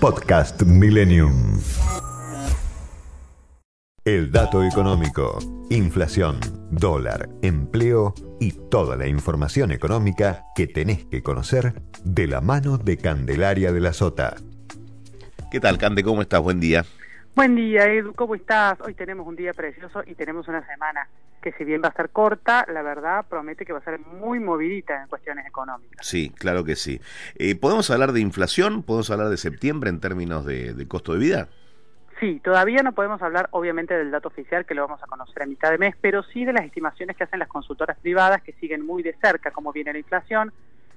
Podcast Millennium. El dato económico, inflación, dólar, empleo y toda la información económica que tenés que conocer de la mano de Candelaria de la Sota. ¿Qué tal, Cande? ¿Cómo estás? Buen día. Buen día, Edu. ¿Cómo estás? Hoy tenemos un día precioso y tenemos una semana que si bien va a ser corta, la verdad promete que va a ser muy movidita en cuestiones económicas. Sí, claro que sí. Eh, ¿Podemos hablar de inflación? ¿Podemos hablar de septiembre en términos de, de costo de vida? Sí, todavía no podemos hablar obviamente del dato oficial que lo vamos a conocer a mitad de mes, pero sí de las estimaciones que hacen las consultoras privadas que siguen muy de cerca cómo viene la inflación.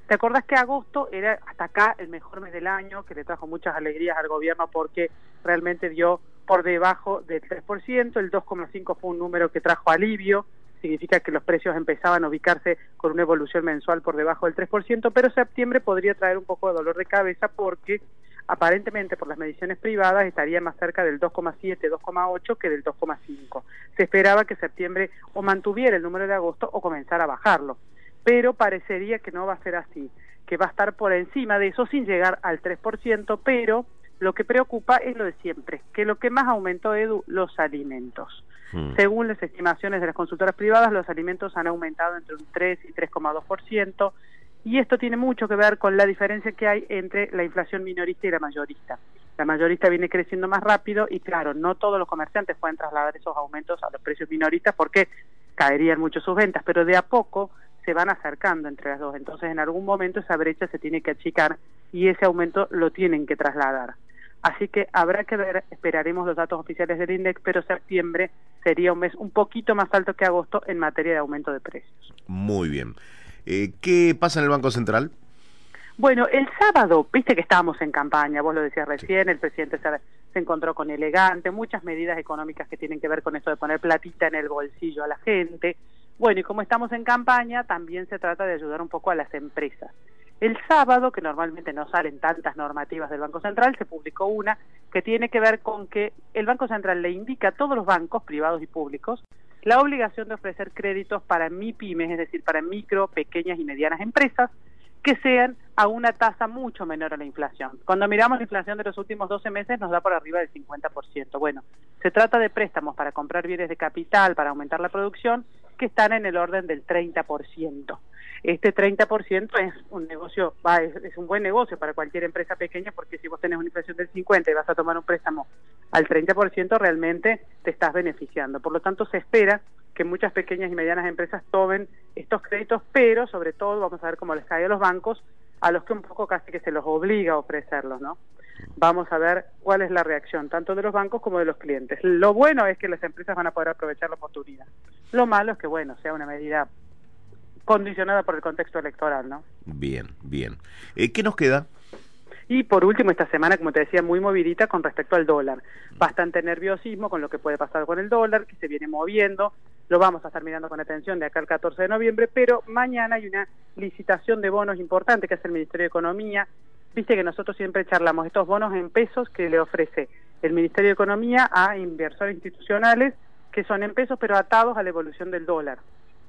¿Te acordás que agosto era hasta acá el mejor mes del año, que le trajo muchas alegrías al gobierno porque realmente dio por debajo del 3%, el 2,5 fue un número que trajo alivio, significa que los precios empezaban a ubicarse con una evolución mensual por debajo del 3%, pero septiembre podría traer un poco de dolor de cabeza porque aparentemente por las mediciones privadas estaría más cerca del 2,7, 2,8 que del 2,5. Se esperaba que septiembre o mantuviera el número de agosto o comenzara a bajarlo, pero parecería que no va a ser así, que va a estar por encima de eso sin llegar al 3%, pero lo que preocupa es lo de siempre, que lo que más aumentó, Edu, los alimentos. Hmm. Según las estimaciones de las consultoras privadas, los alimentos han aumentado entre un 3 y 3,2%, y esto tiene mucho que ver con la diferencia que hay entre la inflación minorista y la mayorista. La mayorista viene creciendo más rápido y claro, no todos los comerciantes pueden trasladar esos aumentos a los precios minoristas porque caerían mucho sus ventas, pero de a poco se van acercando entre las dos. Entonces, en algún momento esa brecha se tiene que achicar y ese aumento lo tienen que trasladar. Así que habrá que ver, esperaremos los datos oficiales del INDEX, pero septiembre sería un mes un poquito más alto que agosto en materia de aumento de precios. Muy bien. Eh, ¿Qué pasa en el Banco Central? Bueno, el sábado, viste que estábamos en campaña, vos lo decías recién, el presidente se, se, encontró con elegante, muchas medidas económicas que tienen que ver con esto de poner platita en el bolsillo a la gente. Bueno, y como estamos en campaña, también se trata de ayudar un poco a las empresas. El sábado, que normalmente no salen tantas normativas del Banco Central, se publicó una que tiene que ver con que el Banco Central le indica a todos los bancos, privados y públicos, la obligación de ofrecer créditos para MIPIMES, es decir, para micro, pequeñas y medianas empresas, que sean a una tasa mucho menor a la inflación. Cuando miramos la inflación de los últimos 12 meses nos da por arriba del 50%. Bueno, se trata de préstamos para comprar bienes de capital, para aumentar la producción, que están en el orden del 30% este 30% es un negocio, va, es, un buen negocio para cualquier empresa pequeña porque si vos tenés una inflación del 50 y vas a tomar un préstamo al 30% realmente te estás beneficiando. Por lo tanto, se espera que muchas pequeñas y medianas empresas tomen estos créditos, pero sobre todo vamos a ver cómo les cae a los bancos, a los que un poco casi que se los obliga a ofrecerlos, ¿no? Vamos a ver cuál es la reacción, tanto de los bancos como de los clientes. Lo bueno es que las empresas van a poder aprovechar la oportunidad. Lo malo es que, bueno, sea una medida condicionada por el contexto electoral, ¿no? Bien, bien. Eh, ¿Qué nos queda? Y por último, esta semana, como te decía, muy movidita con respecto al dólar. Bastante nerviosismo con lo que puede pasar con el dólar, que se viene moviendo. Lo vamos a estar mirando con atención de acá al 14 de noviembre, pero mañana hay una licitación de bonos importante que hace el Ministerio de Economía. Viste que nosotros siempre charlamos estos bonos en pesos que le ofrece el Ministerio de Economía a inversores institucionales que son en pesos pero atados a la evolución del dólar.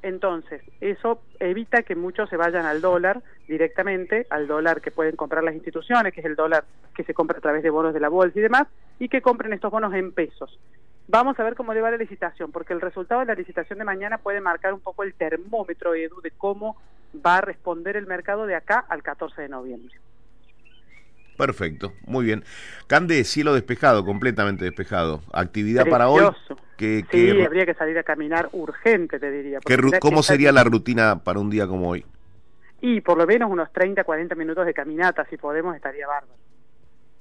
Entonces, eso evita que muchos se vayan al dólar directamente, al dólar que pueden comprar las instituciones, que es el dólar que se compra a través de bonos de la bolsa y demás, y que compren estos bonos en pesos. Vamos a ver cómo le va la licitación, porque el resultado de la licitación de mañana puede marcar un poco el termómetro, Edu, de cómo va a responder el mercado de acá al 14 de noviembre. Perfecto, muy bien. Cande, cielo despejado, completamente despejado. Actividad para hoy. Que, sí, habría que salir a caminar urgente, te diría. ¿Cómo sería la rutina para un día como hoy? Y por lo menos unos 30, 40 minutos de caminata, si podemos, estaría bárbaro.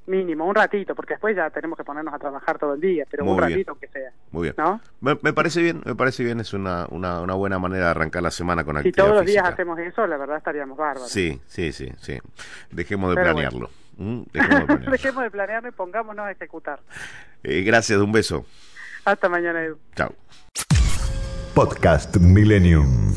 Mínimo, un ratito, porque después ya tenemos que ponernos a trabajar todo el día, pero un ratito aunque sea. Muy bien. ¿no? Me, parece bien, me parece bien, es una, una, una, buena manera de arrancar la semana con actividad Si todos los días hacemos eso, la verdad estaríamos bárbaros. Sí, sí, sí, sí. Dejemos de planearlo. Mm, dejemos, de planearlo. y pongámonos a ejecutar. Eh, gracias, un beso. Hasta mañana, Edu. Chao. Podcast Millennium.